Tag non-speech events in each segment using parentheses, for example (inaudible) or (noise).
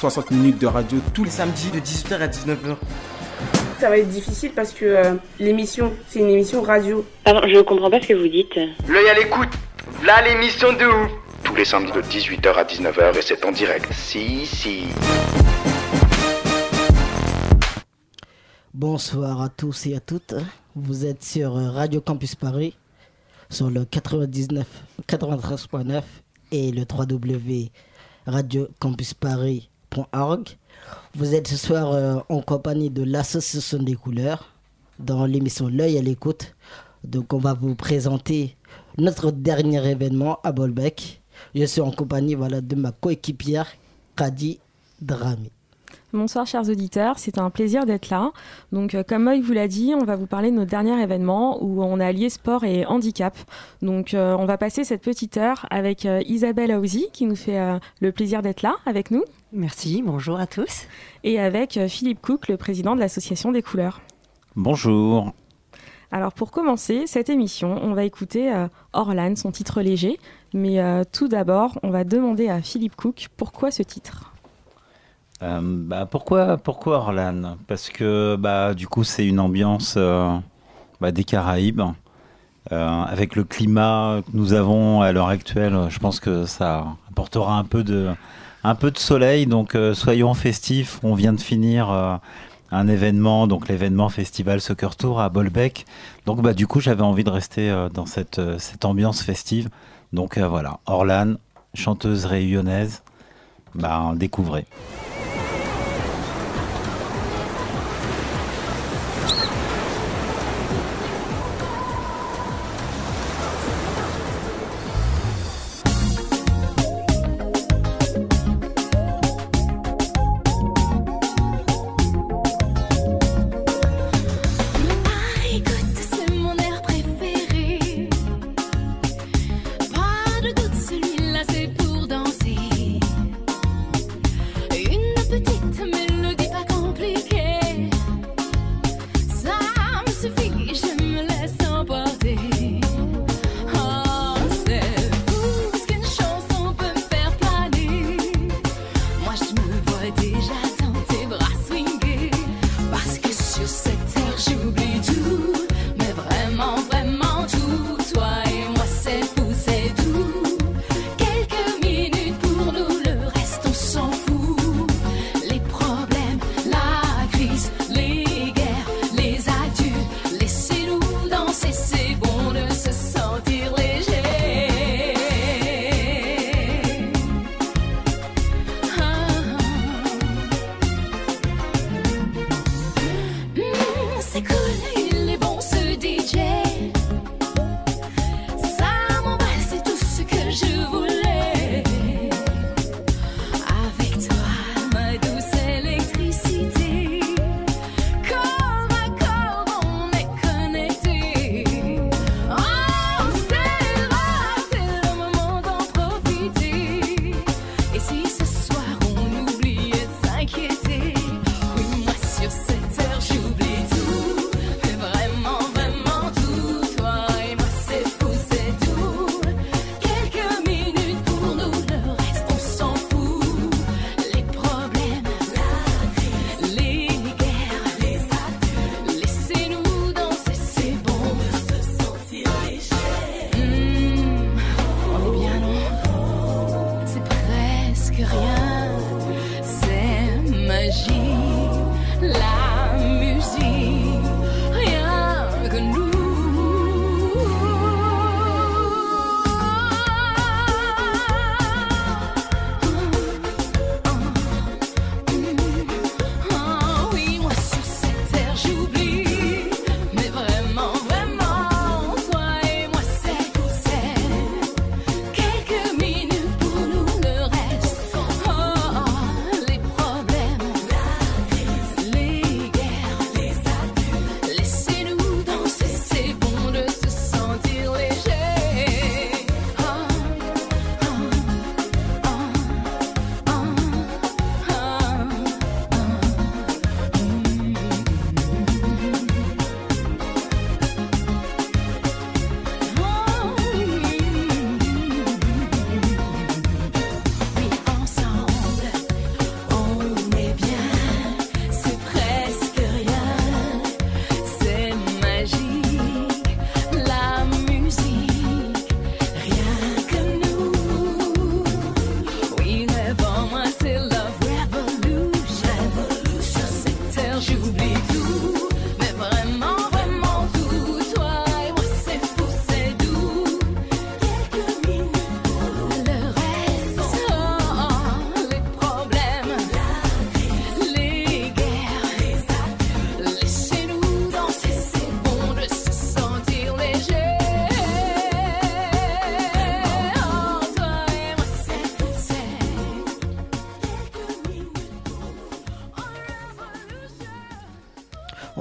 60 minutes de radio tous les samedis de 18h à 19h. Ça va être difficile parce que euh, l'émission, c'est une émission radio. Pardon, je comprends pas ce que vous dites. L'œil à l'écoute. Là, l'émission de ouf. tous les samedis de 18h à 19h et c'est en direct. Si, si. Bonsoir à tous et à toutes. Vous êtes sur Radio Campus Paris, sur le 99, 93.9 et le Vous êtes ce soir euh, en compagnie de l'Association des couleurs dans l'émission L'œil à l'écoute. Donc on va vous présenter notre dernier événement à Bolbec. Je suis en compagnie de ma coéquipière Kadi Drami. Bonsoir chers auditeurs, c'est un plaisir d'être là. Donc euh, comme Moïse vous l'a dit, on va vous parler de notre dernier événement où on a allié sport et handicap. Donc euh, on va passer cette petite heure avec euh, Isabelle Aouzi qui nous fait euh, le plaisir d'être là avec nous Merci, bonjour à tous. et avec euh, Philippe Cook, le président de l'association des couleurs. Bonjour. Alors pour commencer cette émission, on va écouter euh, Orlan, son titre léger. Mais euh, tout d'abord, on va demander à Philippe Cook pourquoi ce titre. Euh, bah, pourquoi, pourquoi Orlan? Parce que bah, du coup, c'est une ambiance euh, bah, des Caraïbes. Euh, avec le climat que nous avons à l'heure actuelle, je pense que ça apportera un peu de, un peu de soleil. Donc, soyons festifs. On vient de finir un événement, donc l'événement Festival Soccer Tour à Bolbec. Donc, bah, du coup, j'avais envie de rester dans cette, cette ambiance festive. Donc, voilà, Orlan, chanteuse réunionnaise, bah, découvrez.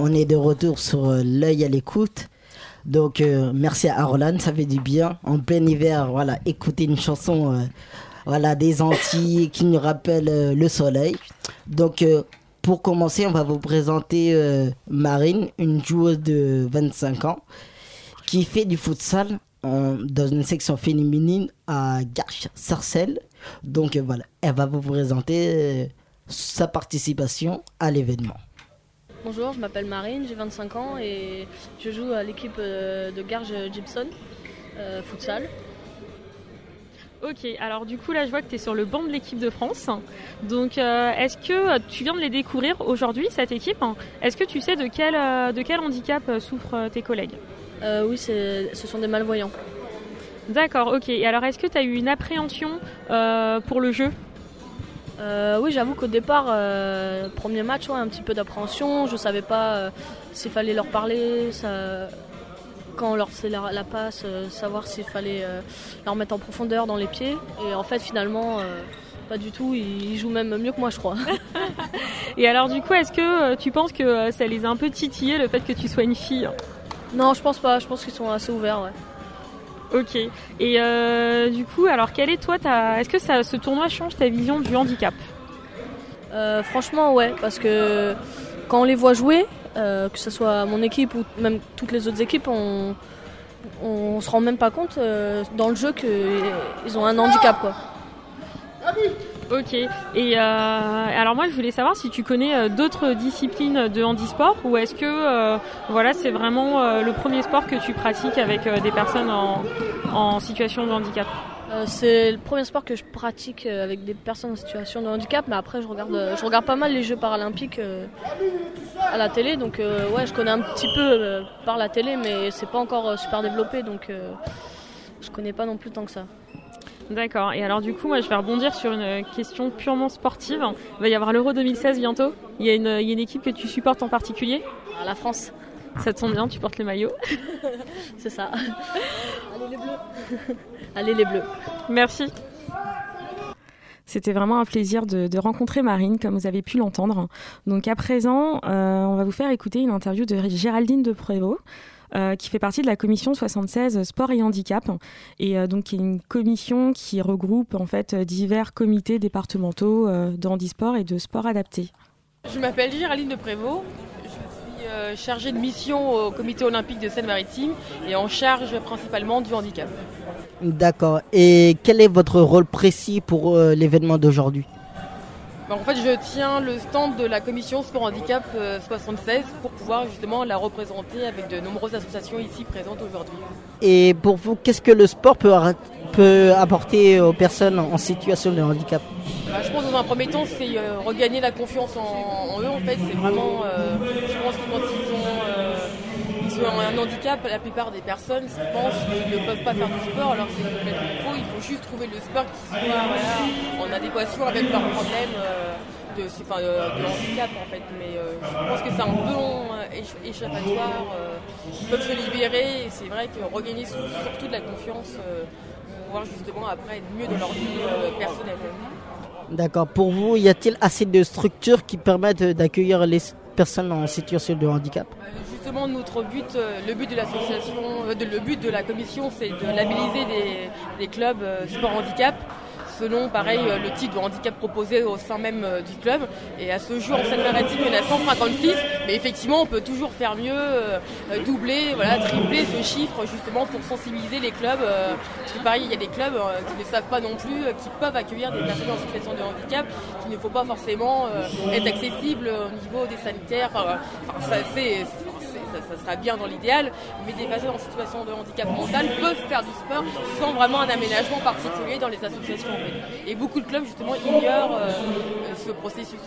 On est de retour sur euh, l'œil à l'écoute. Donc euh, merci à Arlan, ça fait du bien. En plein hiver, voilà, écouter une chanson euh, voilà, des Antilles qui nous rappelle le soleil. Donc pour commencer, on va vous présenter Marine, une joueuse de 25 ans qui fait du futsal dans une section féminine à Garches-Sarcelles. Donc voilà, elle va vous présenter sa participation à l'événement. Bonjour, je m'appelle Marine, j'ai 25 ans et je joue à l'équipe euh, de Garge Gibson euh, futsal. Ok, alors du coup là je vois que tu es sur le banc de l'équipe de France. Donc euh, est-ce que tu viens de les découvrir aujourd'hui, cette équipe? Est-ce que tu sais de quel, de quel handicap souffrent tes collègues? Euh, oui, ce sont des malvoyants. D'accord, ok. Et alors est-ce que tu as eu une appréhension pour le jeu? Euh, oui, j'avoue qu'au départ, euh, premier match, ouais, un petit peu d'appréhension. Je savais pas euh, s'il fallait leur parler, ça- quand on leur faisait la, la passe, savoir s'il fallait leur mettre en profondeur dans les pieds. Et en fait, finalement, pas du tout. Ils, ils jouent même mieux que moi, je crois. (laughs) Et alors du coup est-ce que tu penses que ça les a un peu titillés le fait que tu sois une fille? Non, je pense pas. Je pense qu'ils sont assez ouverts. Ouais. Ok. Et euh, du coup alors quelle est toi ta... Est-ce que ça, ce tournoi change ta vision du handicap? Euh, franchement, ouais, parce que quand on les voit jouer, euh, que ce soit mon équipe ou même toutes les autres équipes, on, on se rend même pas compte euh, dans le jeu qu'ils ont un handicap, quoi. Ok. Et euh, alors moi je voulais savoir si tu connais euh, d'autres disciplines de handisport ou est-ce que euh, voilà c'est vraiment euh, le premier sport que tu pratiques avec des personnes en, en situation de handicap? C'est le premier sport que je pratique avec des personnes en situation de handicap, mais après je regarde, je regarde pas mal les Jeux paralympiques à la télé, donc ouais, je connais un petit peu par la télé, mais c'est pas encore super développé, donc je connais pas non plus tant que ça. D'accord. Et alors du coup moi je vais rebondir sur une question purement sportive. Il va y avoir l'Euro 2016 bientôt. Il y, a une, il y a une équipe que tu supportes en particulier? La France. Ça te tombe bien, tu portes le maillot. (laughs) c'est ça. Allez les bleus. (laughs) Allez les bleus. Merci. C'était vraiment un plaisir de, de rencontrer Marine, comme vous avez pu l'entendre. Donc à présent, euh, on va vous faire écouter une interview de Géraldine de Prévost. Euh, qui fait partie de la commission 76 Sport et Handicap, et euh, donc qui est une commission qui regroupe en fait divers comités départementaux euh, de handisport et de sport adapté. Je m'appelle Géraldine de Prévost. Je suis euh, chargée de mission au comité olympique de Seine-Maritime et en charge principalement du handicap. D'accord. Et quel est votre rôle précis pour euh, l'événement d'aujourd'hui? En fait, je tiens le stand de la commission sport handicap euh, 76 pour pouvoir justement la représenter avec de nombreuses associations ici présentes aujourd'hui. Et pour vous, qu'est-ce que le sport peut, apporter aux personnes en situation de handicap? Bah, je pense dans un premier temps, c'est euh, regagner la confiance en, en eux. En fait, c'est vraiment, euh, je pense quand euh, ont un handicap, la plupart des personnes pensent qu'ils ne peuvent pas faire du sport, alors c'est complètement faux. Il faut juste trouver le sport qui soit voilà, en adéquation avec leurs problèmes euh, de, enfin, euh, de handicap en fait. Mais euh, je pense que c'est un bon éch- échappatoire. ils peuvent se libérer et c'est vrai que regagner surtout de la confiance pour pouvoir justement après être mieux dans leur vie personnelle. D'accord. Pour vous, y a-t-il assez de structures qui permettent d'accueillir les personnes en situation de handicap? Notre but, euh, le but de l'association, euh, le but de la commission, c'est de labelliser des, clubs euh, sport handicap selon, pareil, le type de handicap proposé au sein même du club. Et à ce jour, en Seine-Maritime, en a 156, mais effectivement, on peut toujours faire mieux, doubler, voilà, tripler ce chiffre, justement, pour sensibiliser les clubs. parce que pareil, il y a des clubs qui ne savent pas non plus, qui peuvent accueillir des personnes en situation de handicap, qu'il ne faut pas forcément être accessible au niveau des sanitaires. Ça, c'est- ça, ça sera bien dans l'idéal, mais des personnes en situation de handicap mental peuvent faire du sport sans vraiment un aménagement particulier dans les associations. en fait. Et beaucoup de clubs justement ignorent euh, ce processus.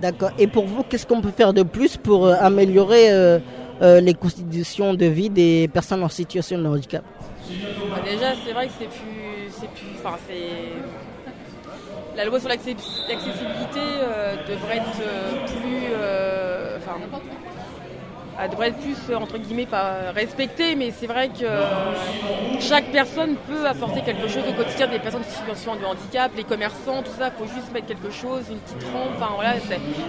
D'accord. Et pour vous, qu'est-ce qu'on peut faire de plus pour euh, améliorer euh, euh, les conditions de vie des personnes en situation de handicap? Bah, déjà, c'est vrai que c'est plus, c'est plus, enfin c'est la loi sur l'accessibilité euh, devrait être plus, enfin, elle devrait être plus euh, entre guillemets pas respectée, mais c'est vrai que euh, chaque personne peut apporter quelque chose au quotidien des personnes en situation de handicap, les commerçants, tout ça, faut juste mettre quelque chose, une petite rampe, enfin voilà,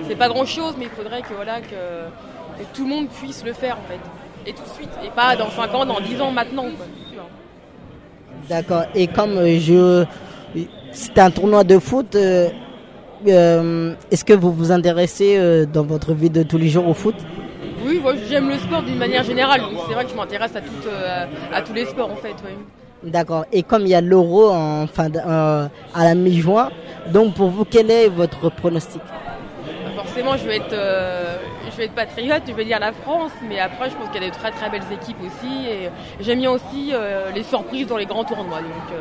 c'est- pas grand chose, mais il faudrait que voilà que tout le monde puisse le faire en fait. Et tout de suite, et pas dans 5 ans, dans 10 ans maintenant. D'accord. Et comme euh, je. C'est un tournoi de foot, est-ce que vous vous intéressez dans votre vie de tous les jours au foot? J'aime le sport d'une manière générale, donc c'est vrai que je m'intéresse à, euh, à, à tous les sports en fait. ouais. D'accord. Et comme il y a l'euro en fin de- euh, à la mi-juin, donc pour vous, quel est votre pronostic? Forcément, je vais être, euh, je vais être patriote, je vais dire la France, mais après, je pense qu'il y a des très très belles équipes aussi. Et j'aime bien aussi euh, les surprises dans les grands tournois. Donc,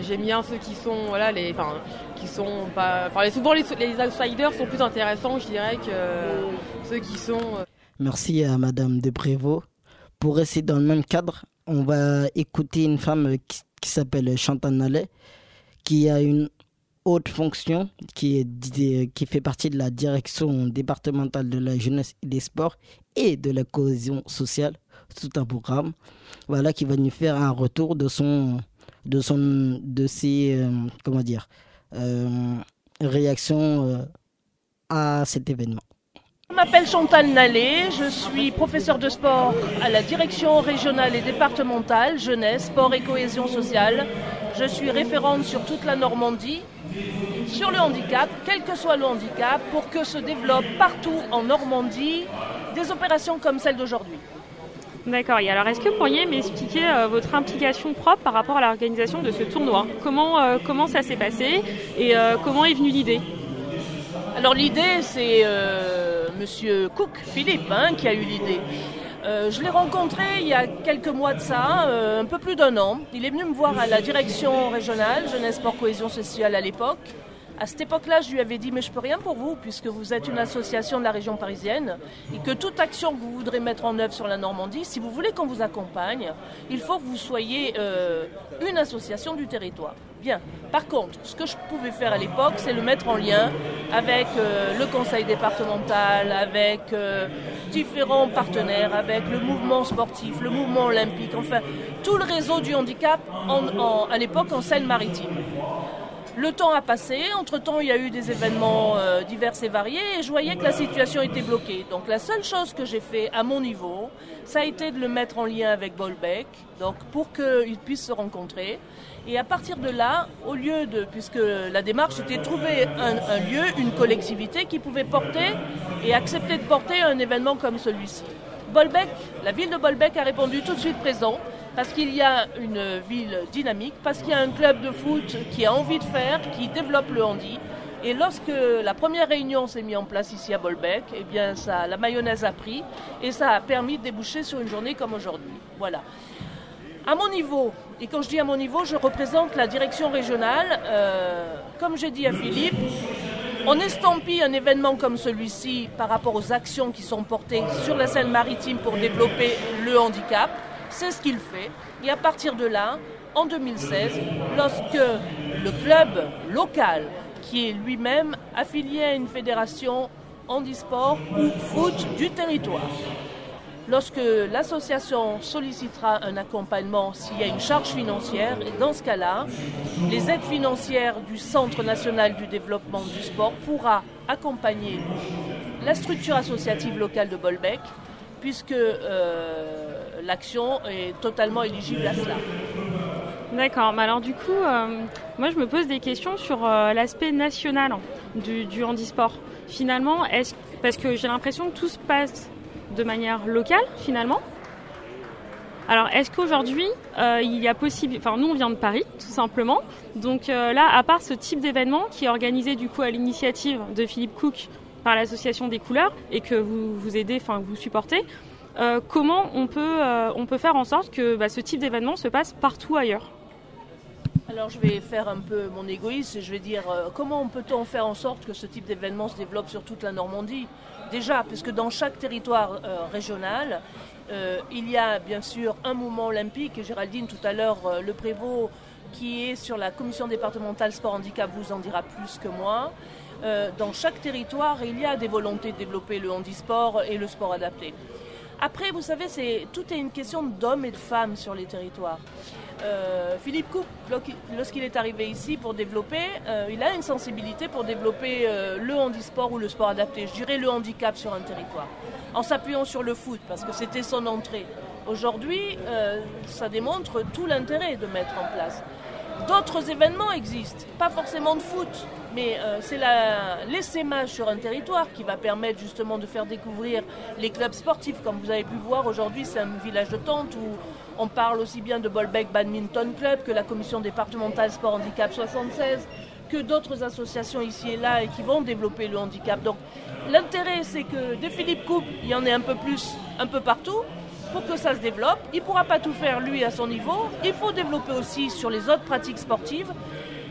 j'aime bien ceux qui sont, voilà, les, enfin, qui sont pas, enfin, souvent les, les outsiders sont plus intéressants, je dirais, que ceux qui sont. Merci à Madame de Prévost. Pour rester dans le même cadre, on va écouter une femme qui, s'appelle Chantal Nallet, qui a une haute fonction, qui fait partie de la direction départementale de la jeunesse et des sports et de la cohésion sociale, tout un programme, voilà, qui va nous faire un retour de son, de son, de ses, euh, comment dire, euh, réactions euh, à cet événement. Je m'appelle Chantal Nallet, je suis professeure de sport à la direction régionale et départementale jeunesse, sport et cohésion sociale. Je suis référente sur toute la Normandie sur le handicap, quel que soit le handicap, pour que se développent partout en Normandie des opérations comme celle d'aujourd'hui. D'accord. Et alors, est-ce que vous pourriez m'expliquer euh, votre implication propre par rapport à l'organisation de ce tournoi? Comment, euh, comment ça s'est passé et euh, comment est venue l'idée? Alors l'idée, c'est Monsieur Cook, Philippe, hein, qui a eu l'idée. Euh, je l'ai rencontré il y a quelques mois de ça, euh, un peu plus d'un an. Il est venu me voir à la direction régionale, jeunesse, sport, cohésion sociale à l'époque. À cette époque-là, je lui avais dit, mais je peux rien pour vous, puisque vous êtes une association de la région parisienne, et que toute action que vous voudrez mettre en œuvre sur la Normandie, si vous voulez qu'on vous accompagne, il faut que vous soyez euh, une association du territoire. Bien. Par contre, ce que je pouvais faire à l'époque, c'est le mettre en lien avec euh, le conseil départemental, avec euh, différents partenaires, avec le mouvement sportif, le mouvement olympique, enfin tout le réseau du handicap à l'époque en Seine-Maritime. Le temps a passé, entre-temps il y a eu des événements euh, divers et variés et je voyais que la situation était bloquée. Donc la seule chose que j'ai fait à mon niveau, ça a été de le mettre en lien avec Bolbec, donc pour qu'ils puissent se rencontrer. Et à partir de là, au lieu de, puisque la démarche était de trouver un, un lieu, une collectivité qui pouvait porter et accepter de porter un événement comme celui-ci. Bolbec, la ville de Bolbec a répondu tout de suite présent parce qu'il y a une ville dynamique, parce qu'il y a un club de foot qui a envie de faire, qui développe le handi. Et lorsque la première réunion s'est mise en place ici à Bolbec, eh bien ça, la mayonnaise a pris et ça a permis de déboucher sur une journée comme aujourd'hui. Voilà. À mon niveau, et quand je dis à mon niveau, je représente la direction régionale. euh, comme j'ai dit à Philippe, on estampille un événement comme celui-ci par rapport aux actions qui sont portées sur la scène maritime pour développer le handicap. C'est ce qu'il fait. Et à partir de là, en 2016, lorsque le club local, qui est lui-même affilié à une fédération handisport ou foot du territoire, lorsque l'association sollicitera un accompagnement s'il y a une charge financière, et dans ce cas-là, les aides financières du Centre national du développement du sport pourra accompagner la structure associative locale de Bolbec, puisque euh, l'action est totalement éligible à cela. D'accord, alors du coup, euh, moi je me pose des questions sur euh, l'aspect national du, handisport. Finalement, est-ce parce que j'ai l'impression que tout se passe de manière locale finalement. Alors, est-ce qu'aujourd'hui, euh, il y a possible, enfin nous on vient de Paris, tout simplement. Donc là, à part ce type d'événement qui est organisé du coup à l'initiative de Philippe Cook par l'association des couleurs et que vous vous aidez, enfin vous supportez, euh, comment on peut euh, on peut faire en sorte que bah, ce type d'événement se passe partout ailleurs Alors je vais faire un peu mon égoïste et je vais dire euh, comment peut-on faire en sorte que ce type d'événement se développe sur toute la Normandie? Déjà, puisque dans chaque territoire euh, régional, il y a bien sûr un mouvement olympique, Géraldine tout à l'heure, le prévôt qui est sur la commission départementale sport handicap vous en dira plus que moi. Dans chaque territoire, il y a des volontés de développer le handisport et le sport adapté. Après, vous savez, c'est tout est une question d'hommes et de femmes sur les territoires. Euh, Philippe Coupe, lorsqu'il est arrivé ici pour développer, euh, il a une sensibilité pour développer euh, le handisport ou le sport adapté, je dirais le handicap sur un territoire, en s'appuyant sur le foot, parce que c'était son entrée. Aujourd'hui, ça démontre tout l'intérêt de mettre en place. D'autres événements existent, pas forcément de foot, mais euh, c'est l'essaimage sur un territoire qui va permettre justement de faire découvrir les clubs sportifs. Comme vous avez pu voir aujourd'hui, c'est un village de tente où on parle aussi bien de Bolbec Badminton Club que la commission départementale sport handicap 76, que d'autres associations ici et là et qui vont développer le handicap. Donc l'intérêt, c'est que des Philippe Coupe, il y en ait un peu plus, un peu partout pour que ça se développe. Il ne pourra pas tout faire lui à son niveau. Il faut développer aussi sur les autres pratiques sportives.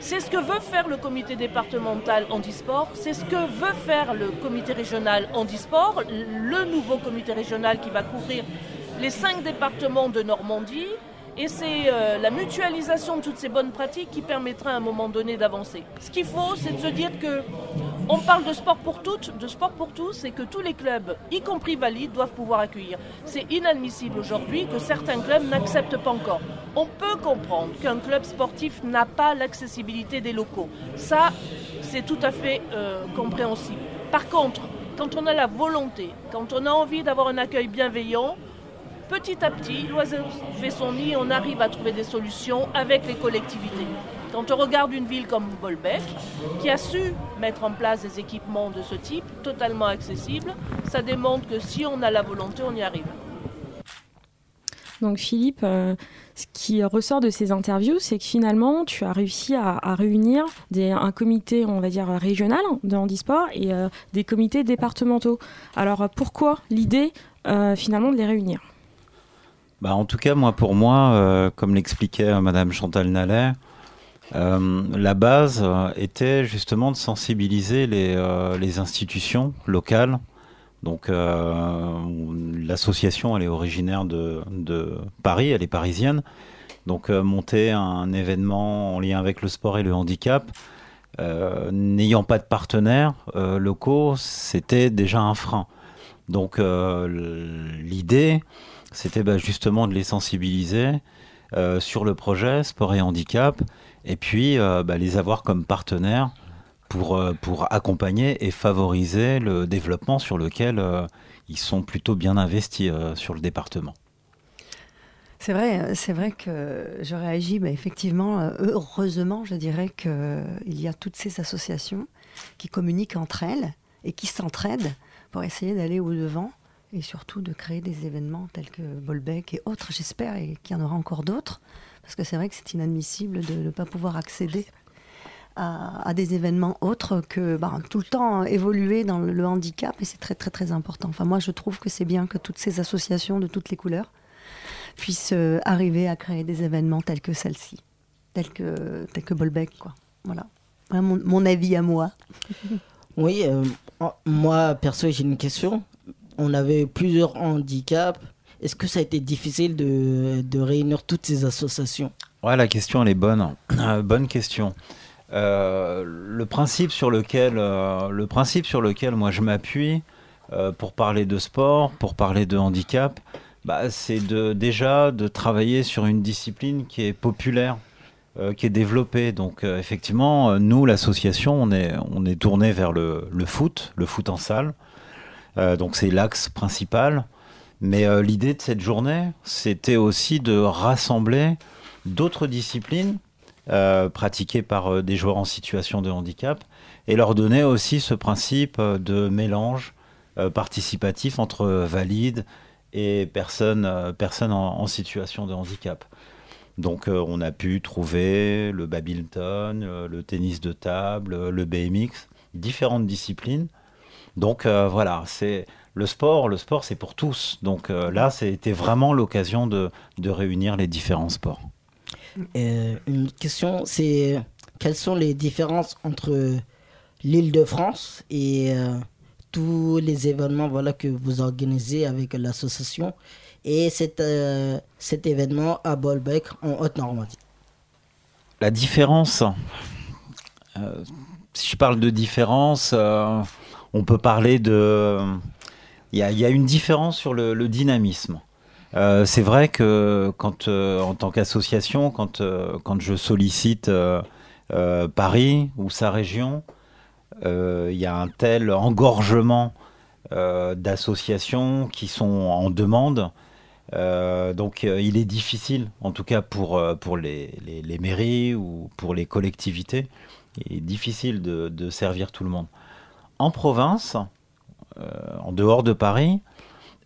C'est ce que veut faire le comité départemental handisport, c'est ce que veut faire le comité régional handisport, le nouveau comité régional qui va couvrir les cinq départements de Normandie. Et c'est euh, la mutualisation de toutes ces bonnes pratiques qui permettra à un moment donné d'avancer. Ce qu'il faut, c'est de se dire que on parle de sport pour toutes, de sport pour tous, et que tous les clubs, y compris valides, doivent pouvoir accueillir. C'est inadmissible aujourd'hui que certains clubs n'acceptent pas encore. On peut comprendre qu'un club sportif n'a pas l'accessibilité des locaux. Ça, c'est tout à fait euh, compréhensible. Par contre, quand on a la volonté, quand on a envie d'avoir un accueil bienveillant, petit à petit, l'oiseau fait son nid, on arrive à trouver des solutions avec les collectivités. Quand on regarde une ville comme Bolbec, qui a su mettre en place des équipements de ce type, totalement accessibles, ça démontre que si on a la volonté, on y arrive. Donc Philippe, euh, ce qui ressort de ces interviews, c'est que finalement, tu as réussi à, réunir un comité, on va dire, régional de handisport et euh, des comités départementaux. Alors pourquoi l'idée euh, finalement de les réunir? Bah, en tout cas, moi, pour moi, euh, comme l'expliquait euh, Madame Chantal Nallet, euh, la base était justement de sensibiliser les, institutions locales. Donc, l'association, elle est originaire de, de Paris, elle est parisienne. Donc, monter un événement en lien avec le sport et le handicap, n'ayant pas de partenaires locaux, c'était déjà un frein. Donc, l'idée, c'était bah, justement de les sensibiliser euh, sur le projet sport et handicap, et puis euh, bah, les avoir comme partenaires pour, euh, pour accompagner et favoriser le développement sur lequel ils sont plutôt bien investis sur le département. C'est vrai, c'est vrai que je réagis, mais effectivement, heureusement, je dirais qu'il y a toutes ces associations qui communiquent entre elles et qui s'entraident pour essayer d'aller au-devant et surtout de créer des événements tels que Bolbec et autres, j'espère, et qu'il y en aura encore d'autres, parce que c'est vrai que c'est inadmissible de ne pas pouvoir accéder à, des événements autres que bah, tout le temps évoluer dans le, handicap, et c'est très très très important. Enfin, moi, je trouve que c'est bien que toutes ces associations de toutes les couleurs puissent euh, arriver à créer des événements tels que celle-ci, tels que, tels que Bolbec, quoi. Voilà. Mon, mon avis à moi. Oui, euh, moi, perso, j'ai une question. On avait plusieurs handicaps. Est-ce que ça a été difficile de, réunir toutes ces associations? Ouais, la question, elle est bonne. Euh, bonne question. Euh, le, principe sur lequel, euh, le principe sur lequel moi je m'appuie pour parler de sport, pour parler de handicap, bah, c'est de, déjà de travailler sur une discipline qui est populaire, qui est développée. Donc effectivement, nous, l'association, on est, on est tourné vers le foot, le foot en salle. Euh, donc c'est l'axe principal. Mais euh, l'idée de cette journée, c'était aussi de rassembler d'autres disciplines euh, pratiquées par des joueurs en situation de handicap et leur donner aussi ce principe de mélange participatif entre valides et personnes, personnes en, situation de handicap. Donc on a pu trouver le badminton, le tennis de table, le BMX, différentes disciplines. Donc euh, voilà, c'est le sport, le sport c'est pour tous. Donc euh, là, c'était vraiment l'occasion de, de réunir les différents sports. Euh, Une question, c'est quelles sont les différences entre l'île de France et euh, tous les événements voilà, que vous organisez avec l'association et cet, euh, cet événement à Bolbec en Haute-Normandie? La différence, euh, si je parle de différence, on peut parler de, il y, a- une différence sur le, dynamisme. Euh, c'est vrai que euh, en tant qu'association, quand, euh, je sollicite Paris ou sa région, il y a un tel engorgement d'associations qui sont en demande. Donc il est difficile, en tout cas pour, les, les- mairies ou pour les collectivités, il est difficile de servir tout le monde. En province, euh, en dehors de Paris,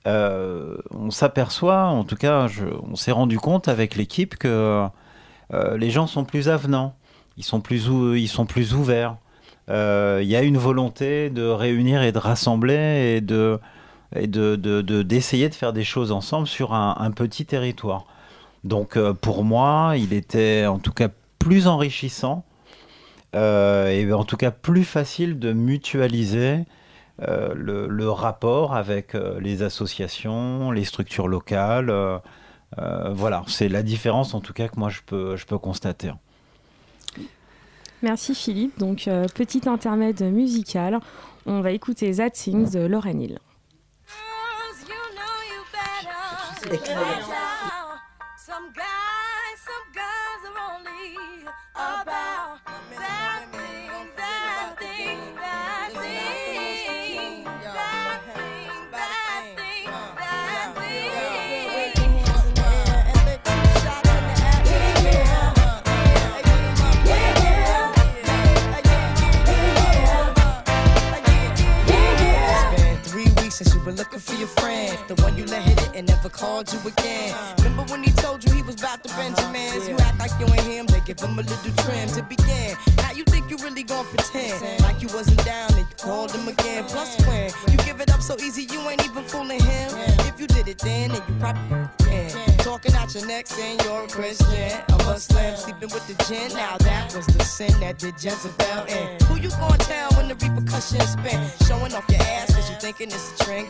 euh, on s'aperçoit, en tout cas, je- on s'est rendu compte avec l'équipe que euh, les gens sont plus avenants, ils sont plus, ou- ils sont plus ouverts. Il y a une volonté de réunir et de rassembler et de et de, de- de- d'essayer de faire des choses ensemble sur un, petit territoire. Donc pour moi, il était en tout cas plus enrichissant et en tout cas plus facile de mutualiser euh, le, le rapport avec euh, les associations, les structures locales. euh, euh, voilà, c'est la différence en tout cas que moi je peux, je peux constater. Merci Philippe. Donc, euh, petit intermède musical. On va écouter That Things de Lauren Hill. Some you were looking for your friend. The one you let hit it and never called you again. Remember when he told you he was about to Benjamins? You act like you ain't him, they give him a little trim to begin. Now you think you really gonna pretend like you wasn't down and you called him again. Plus when you give it up so easy, you ain't even fooling him. If you did it then, then you probably can. Talking out your neck saying you're a Christian, a Muslim, sleeping with the gin. Now that was the sin that did Jezebel in. Who you gonna tell when the repercussions spin? Showing off your ass cause you thinking it's a trend,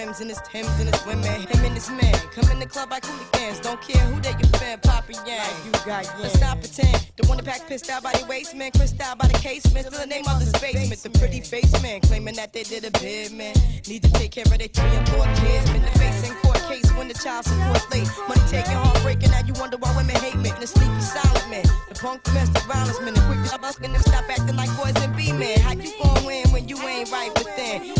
Rims and his Timbs and his women. Him and his man come in the club like hooligans. Don't care who they your fan, Papa Yang. You got Let's not pretend. The one that pack pissed out by the waist man, crissed out by the casement. Still the name of this basement. The pretty face man claiming that they did a bid man. Need to take care of their three and four kids. Been the face in court case when the child support late. Money taking, heartbreaking. Now you wonder why women hate men. The sneaky silent man. The punk domestic violence man. The quick to and them stop acting like boys and be men. How you gon' win when you ain't right within?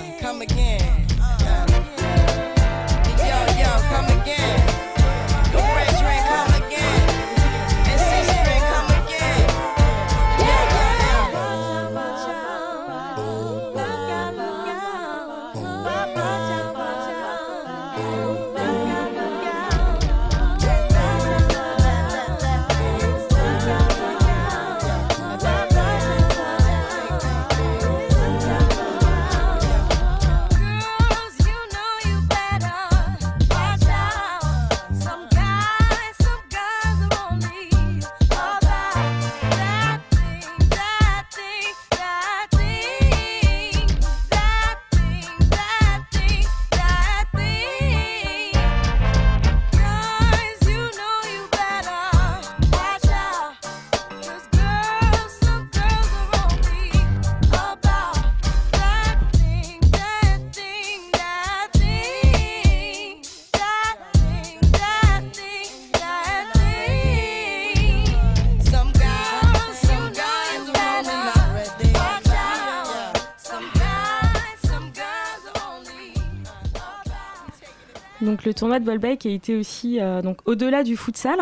Le tournoi de Bolbec a été aussi euh, donc au-delà du futsal.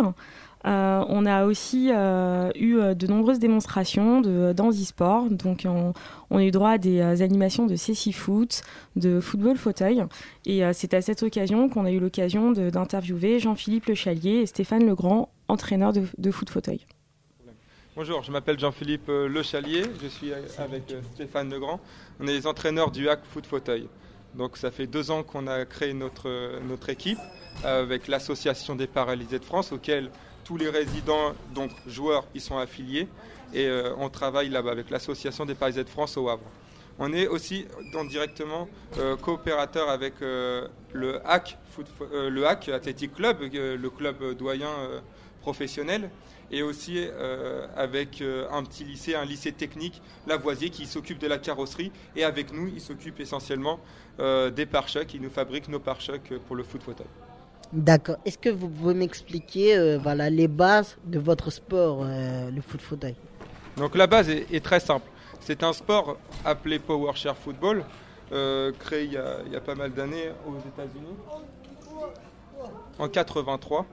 euh, on a aussi euh, eu euh, de nombreuses démonstrations de d'handisport. Donc on, a eu droit à des animations de céci foot, de football fauteuil. Et c'est à cette occasion qu'on a eu l'occasion d'interviewer Jean-Philippe Le Chalier et Stéphane Legrand, entraîneur de, foot fauteuil. Bonjour, je m'appelle Jean-Philippe Le Chalier, je suis avec Stéphane Legrand. On est les entraîneurs du Hack Foot Fauteuil. Donc ça fait deux ans qu'on a créé notre, notre équipe euh, avec l'association des paralysés de France auquel tous les résidents, donc joueurs, y sont affiliés et euh, on travaille là-bas avec l'association des paralysés de France au Havre. On est aussi donc, directement euh, coopérateur avec le Hack Foot, le Hack Athletic Club, le club doyen professionnel, et aussi euh, avec euh, un petit lycée, un lycée technique, Lavoisier, qui s'occupe de la carrosserie, et avec nous, il s'occupe essentiellement euh, des pare-chocs, il nous fabrique nos pare-chocs pour le foot fauteuil. D'accord. Est-ce que vous pouvez m'expliquer euh, voilà, les bases de votre sport, euh, le foot fauteuil? Donc la base est, est très simple. C'est un sport appelé Power Share Football, euh, créé il y, a, il y a pas mal d'années aux États-Unis, en 83.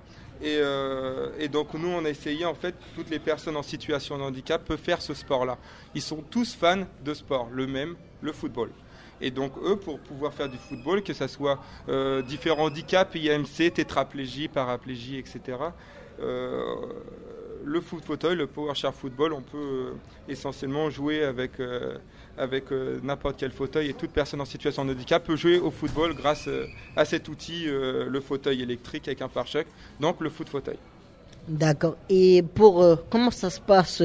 Et, euh, et donc nous, on a essayé, en fait, toutes les personnes en situation de handicap peuvent faire ce sport-là. Ils sont tous fans de sport, le même, le football. Et donc eux, pour pouvoir faire du football, que ce soit euh, différents handicaps, IMC, tétraplégie, paraplégie, etc., euh, le foot fauteuil, le power chair football, on peut essentiellement jouer avec, avec euh, n'importe quel fauteuil et toute personne en situation de handicap peut jouer au football grâce euh, à cet outil, euh, le fauteuil électrique avec un pare-choc, donc le foot fauteuil. D'accord. Et pour comment ça se passe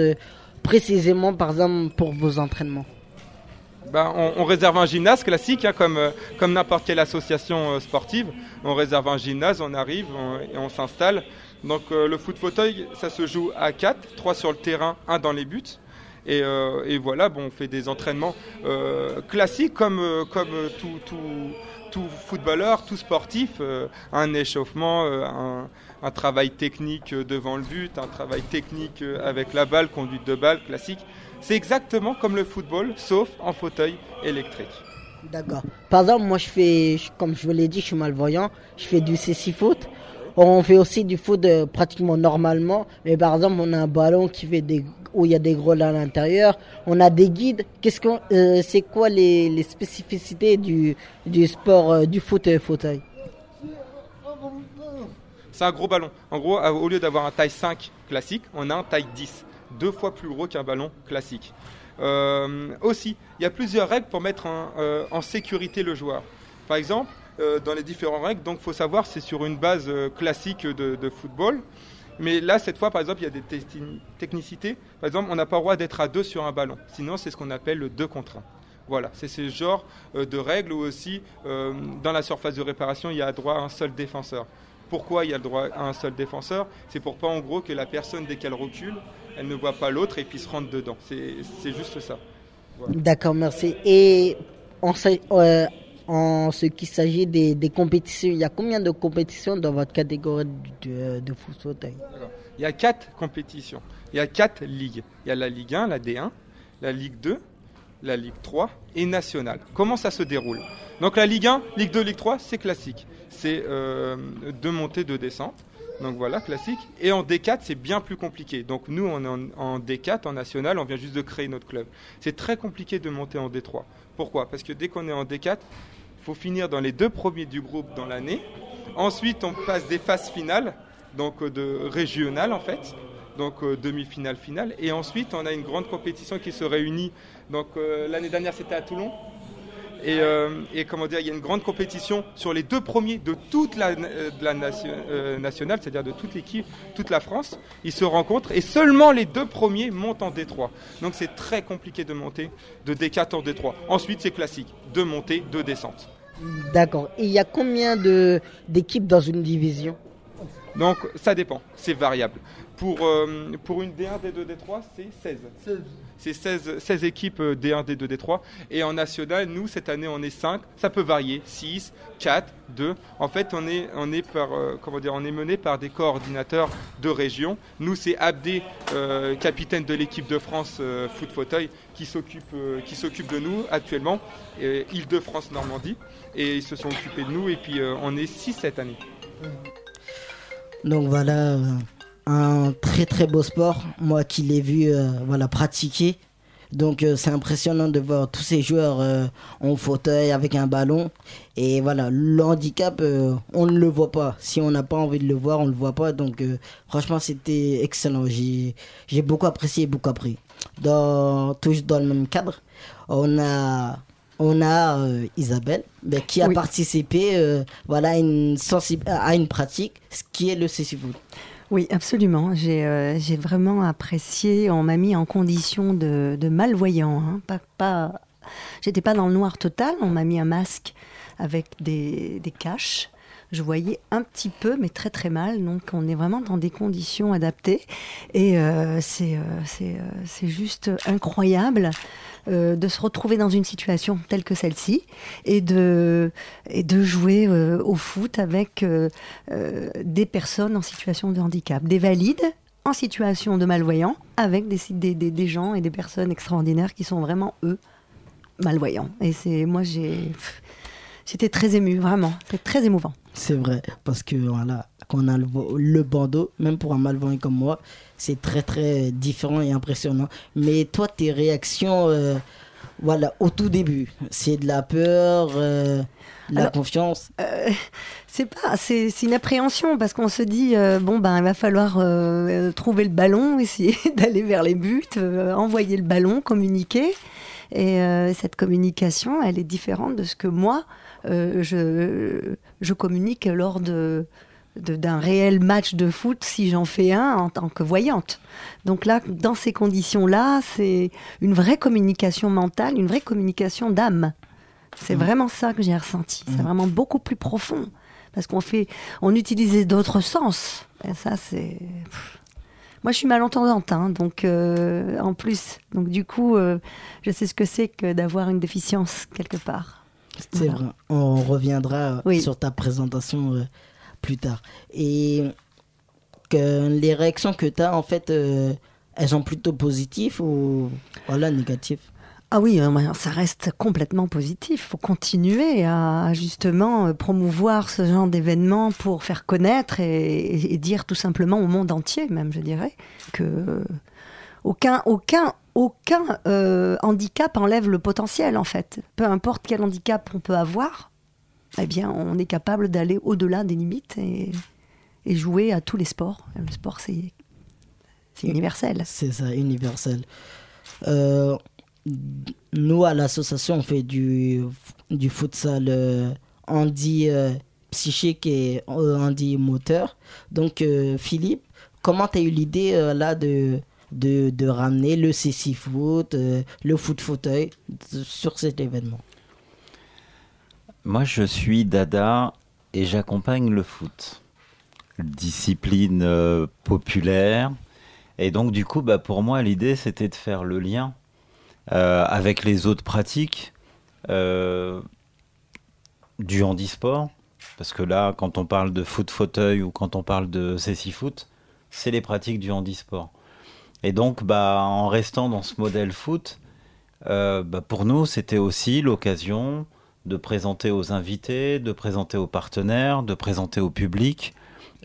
précisément, par exemple, pour vos entraînements? Ben, on, on réserve un gymnase classique, hein, comme, comme n'importe quelle association sportive. On réserve un gymnase, on arrive on- et on s'installe. Donc le foot fauteuil, ça se joue à 4, 3 sur le terrain, 1 dans les buts. Et, euh, et voilà, bon, on fait des entraînements euh, classiques comme, euh, comme tout, tout, tout footballeur, tout sportif. un échauffement, un, travail technique devant le but, un travail technique avec la balle, conduite de balle classique. C'est exactement comme le football, sauf en fauteuil électrique. D'accord. Par exemple, moi, je fais, comme je vous l'ai dit, je suis malvoyant. Je fais du CC foot. On fait aussi du foot pratiquement normalement. Mais par exemple, on a un ballon qui fait des, où il y a des gros à l'intérieur. On a des guides. Qu'est-ce qu'on, euh, c'est quoi les, spécificités du, sport, euh, du foot euh, fauteuil? C'est un gros ballon. En gros, à- au lieu d'avoir un taille 5 classique, on a un taille 10, deux fois plus gros qu'un ballon classique. Euh, aussi, il y a plusieurs règles pour mettre en, euh, sécurité le joueur. Par exemple, euh, dans les différentes règles, donc faut savoir c'est sur une base euh, classique de football. Mais là, cette fois, par exemple, il y a des technicités. Par exemple, on n'a pas le droit d'être à deux sur un ballon. Sinon, c'est ce qu'on appelle le 2 contre 1. Voilà, c'est ce genre euh, de règles où aussi, euh, dans la surface de réparation, il y a droit à un seul défenseur. Pourquoi il y a le droit à un seul défenseur? C'est pour pas, en gros, que la personne, dès qu'elle recule, elle ne voit pas l'autre et puis se rentre dedans. C'est juste ça. D'accord, merci. Et en, sa- euh, en ce qui s'agit des, compétitions, il y a combien de compétitions dans votre catégorie de, de foot fauteuil Il y a quatre compétitions. Il y a quatre ligues. Il y a la Ligue 1, la D1, la Ligue 2, la Ligue 3 et nationale. Comment ça se déroule? Donc la Ligue 1, Ligue 2, Ligue 3, c'est classique. C'est euh, deux montées, deux. Donc voilà, classique. Et en D4, c'est bien plus compliqué. Donc nous, on est en, en D4, en national, on vient juste de créer notre club. C'est très compliqué de monter en D3. Pourquoi? Parce que dès qu'on est en D4, il faut finir dans les deux premiers du groupe dans l'année. Ensuite, on passe des phases finales, donc euh, de régionales en fait, donc euh, demi-finale, finale. Et ensuite, on a une grande compétition qui se réunit. Donc euh, l'année dernière, c'était à Toulon. Et, euh, et comment dire, il y a une grande compétition sur les deux premiers de toute la, euh, de la nation- euh, nationale, c'est-à-dire de toute l'équipe, toute la France. Ils se rencontrent et seulement les deux premiers montent en D3. Donc c'est très compliqué de monter de D4 en D3. Ensuite, c'est classique, deux montées, deux descentes. D'accord. Et il y a combien de d'équipes dans une division? Donc ça dépend, c'est variable. Pour, euh, pour une D1, D2, D3, c'est 16. C'est 16, 16 équipes euh, D1, D2, D3. Et en national, nous, cette année, on est 5. Ça peut varier. 6, 4, 2. En fait, on est, on est, par, euh, comment dire, on est mené par des coordinateurs de région. Nous, c'est Abdé, euh, capitaine de l'équipe de France foot fauteuil, qui s'occupe, qui s'occupe de nous actuellement. Île-de-France, Normandie. Et ils se sont occupés de nous. Et puis, on est 6 cette année. Donc voilà, un très très beau sport, moi qui l'ai vu euh, voilà, pratiquer. Donc euh, c'est impressionnant de voir tous ces joueurs euh, en fauteuil avec un ballon. Et voilà, le handicap, on ne le voit pas. Si on n'a pas envie de le voir, on ne le voit pas. Donc franchement, c'était excellent. J'ai j'ai beaucoup apprécié et beaucoup appris. Dans, toujours dans le même cadre, on a, on a euh, Isabelle ben, qui a Oui. participé euh, voilà, à, une sensi- à une pratique, ce qui est le CC-Foot. Oui, absolument. J'ai euh, j'ai vraiment apprécié. On m'a mis en condition de, malvoyant. Hein. Pas, pas, J'étais pas dans le noir total. On m'a mis un masque avec des, caches. Je voyais un petit peu, mais très très mal. Donc on est vraiment dans des conditions adaptées. Et euh, euh, c'est juste incroyable euh, de se retrouver dans une situation telle que celle-ci et de, et de jouer euh, au foot avec euh, des personnes en situation de handicap, des valides en situation de malvoyants, avec des, des, des, gens et des personnes extraordinaires qui sont vraiment, eux, malvoyants. Et c'est moi, j'ai... J'étais très émue, vraiment. C'est très émouvant. C'est vrai, parce que voilà, quand on a le, le bandeau, même pour un malvoyant comme moi, c'est très très différent et impressionnant. Mais toi, tes réactions, euh, voilà, au tout début, c'est de la peur, euh, de la confiance? Euh, (laughs) c'est pas, c'est une appréhension parce qu'on se dit bon ben il va falloir trouver le ballon, (laughs) essayer d'aller vers les buts, envoyer le ballon, communiquer. Et cette communication, elle est différente de ce que moi je, je communique lors de- d'un réel match de foot si j'en fais un en tant que voyante. Donc là, dans ces conditions-là, c'est une vraie communication mentale, une vraie communication d'âme. C'est vraiment ça que j'ai ressenti. C'est vraiment beaucoup plus profond. Parce qu'on fait, on utilisait d'autres sens. Et ça, c'est. Moi, je suis malentendante, hein, donc euh, en plus. Donc du coup, euh, je sais ce que c'est que d'avoir une déficience quelque part. C'est Voilà. vrai. On reviendra euh, Oui. sur ta présentation euh, plus tard. Et que les réactions que tu as, en fait, euh, elles sont plutôt positives ou voilà, négatives? Ah oui, euh, ça reste complètement positif. Il faut continuer à justement euh, promouvoir ce genre d'événements pour faire connaître et, dire tout simplement au monde entier, même, je dirais, que aucun, aucun, aucun handicap enlève le potentiel, en fait. Peu importe quel handicap on peut avoir, eh bien, on est capable d'aller au-delà des limites et, et jouer à tous les sports. Le sport, c'est c'est universel. C'est ça, universel. Euh, nous, à l'association, on fait du, du futsal euh, handi euh, psychique et euh, handi moteur. Donc, euh, Philippe, comment tu as eu l'idée là de, de, de ramener le CC Foot, euh, le foot fauteuil sur cet événement? Moi, je suis Dada et j'accompagne le foot. Discipline euh, populaire. Et donc, du coup, bah, pour moi, l'idée, c'était de faire le lien euh, avec les autres pratiques euh, du handisport. Parce que là, quand on parle de foot fauteuil ou quand on parle de CC foot, c'est les pratiques du handisport. Et donc, bah, en restant dans ce modèle foot, bah, pour nous, c'était aussi l'occasion de présenter aux invités, de présenter aux partenaires, de présenter au public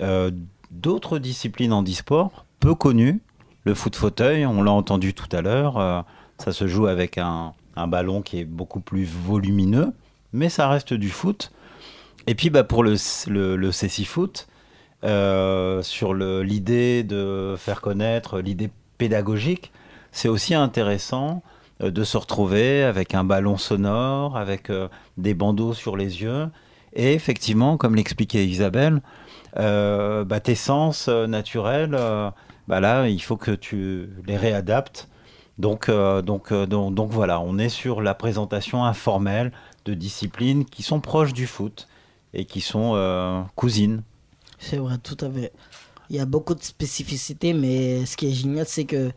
euh, d'autres disciplines handisport peu connues. Le foot fauteuil, on l'a entendu tout à l'heure, euh, ça se joue avec un, ballon qui est beaucoup plus volumineux, mais ça reste du foot. Et puis bah, pour le, le, le CC Foot, euh, sur l'idée de faire connaître, l'idée pédagogique, c'est aussi intéressant de se retrouver avec un ballon sonore, avec euh, des bandeaux sur les yeux. Et effectivement, comme l'expliquait Isabelle, euh, bah, tes sens euh, naturels, euh, bah là, il faut que tu les réadaptes. Donc, euh, donc, euh, donc, donc voilà, on est sur la présentation informelle de disciplines qui sont proches du foot et qui sont euh, cousines. C'est vrai, tout à fait. Il y a beaucoup de spécificités, mais ce qui est génial, c'est que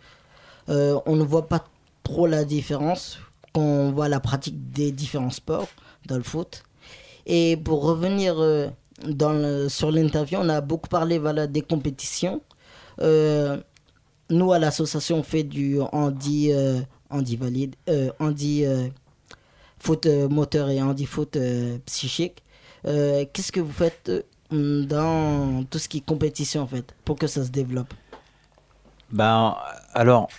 euh, on ne voit pas trop la différence quand on voit la pratique des différents sports dans le foot. Et pour revenir euh, dans sur l'interview, on a beaucoup parlé voilà, des compétitions. Euh, nous, à l'association, on fait du handi, euh, handi valide, handi foot moteur et handi foot psychique. Qu'est-ce que vous faites dans tout ce qui est compétition, en fait, pour que ça se développe? Ben, alors,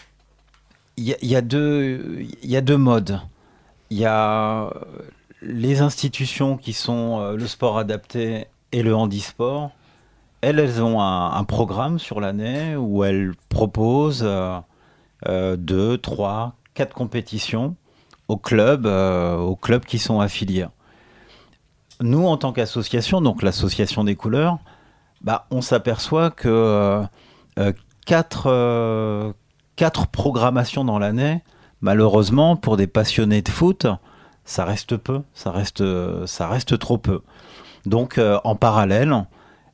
y, a- y a deux, y a deux modes. Il y a les institutions qui sont euh, le sport adapté et le handisport. Elles, elles ont un, programme sur l'année où elles proposent euh, euh, deux, trois, quatre compétitions aux clubs, euh, aux qui sont affiliés. Nous, en tant qu'association, donc l'association des couleurs, bah, on s'aperçoit que euh, euh, quatre, euh, quatre programmations dans l'année, malheureusement, pour des passionnés de foot, ça reste peu, ça reste, ça reste trop peu. Donc, euh, en parallèle,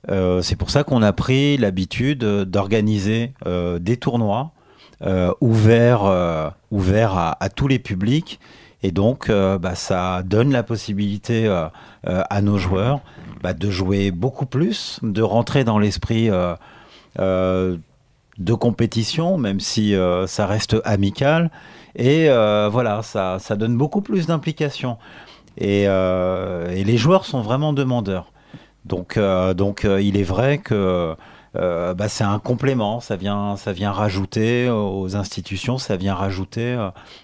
euh, c'est pour ça qu'on a pris l'habitude euh, d'organiser des tournois ouverts, à, tous les publics. Et donc, bah, ça donne la possibilité à nos joueurs bah, de jouer beaucoup plus, de rentrer dans l'esprit de compétition, même si euh, ça reste amical. Et euh, voilà, ça, ça donne beaucoup plus d'implication. Et, euh, les joueurs sont vraiment demandeurs. Donc, donc il est vrai que bah, c'est un complément, ça vient, ça vient rajouter aux institutions, ça vient rajouter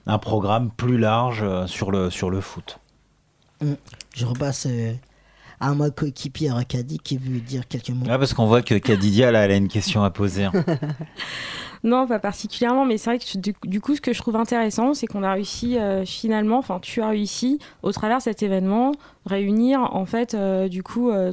un programme plus large sur le, sur le foot. Mm. Je repasse à ma coéquipier Rakadi qui veut dire quelques mots. Ah, parce qu'on voit que Kadidia, là, elle a une question à poser. hein. (laughs) Non, pas particulièrement, mais c'est vrai que du, du coup, ce que je trouve intéressant, c'est qu'on a réussi euh, finalement, enfin, tu as réussi au travers de cet événement, réunir en fait, euh, du coup, euh,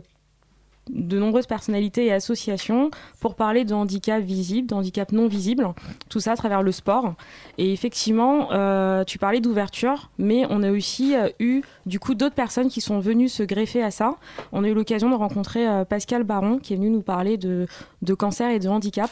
de nombreuses personnalités et associations pour parler de handicap visible, de handicap non visible, tout ça à travers le sport. Et effectivement, euh, tu parlais d'ouverture, mais on a aussi euh, eu du coup d'autres personnes qui sont venues se greffer à ça. On a eu l'occasion de rencontrer euh, Pascal Baron qui est venu nous parler de, de cancer et de handicap.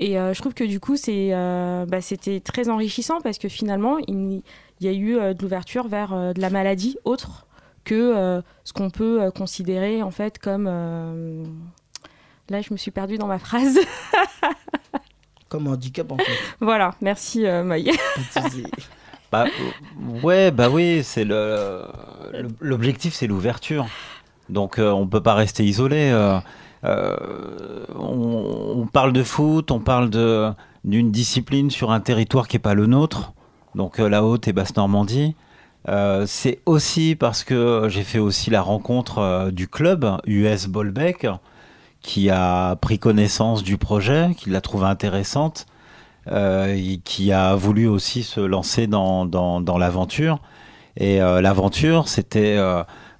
Et je trouve que du coup, c'est, bah, c'était très enrichissant parce que finalement, il, il y a eu de l'ouverture vers de la maladie autre que euh, ce qu'on peut euh, considérer en fait comme. euh, Là, je me suis perdue dans ma phrase. (laughs) Comme handicap, en fait. voilà, merci euh, Maï. (laughs) Bah, ouais, bah oui, c'est le l'objectif, c'est l'ouverture. Donc euh, on peut pas rester isolé. euh, euh, on, on parle de foot, on parle de d'une discipline sur un territoire qui est pas le nôtre, donc euh, la Haute et Basse Normandie. Euh, c'est aussi parce que j'ai fait aussi la rencontre euh, du club US Bolbec qui a pris connaissance du projet, qui l'a trouvé intéressante euh, qui a voulu aussi se lancer dans, l'aventure. Et l'aventure, c'était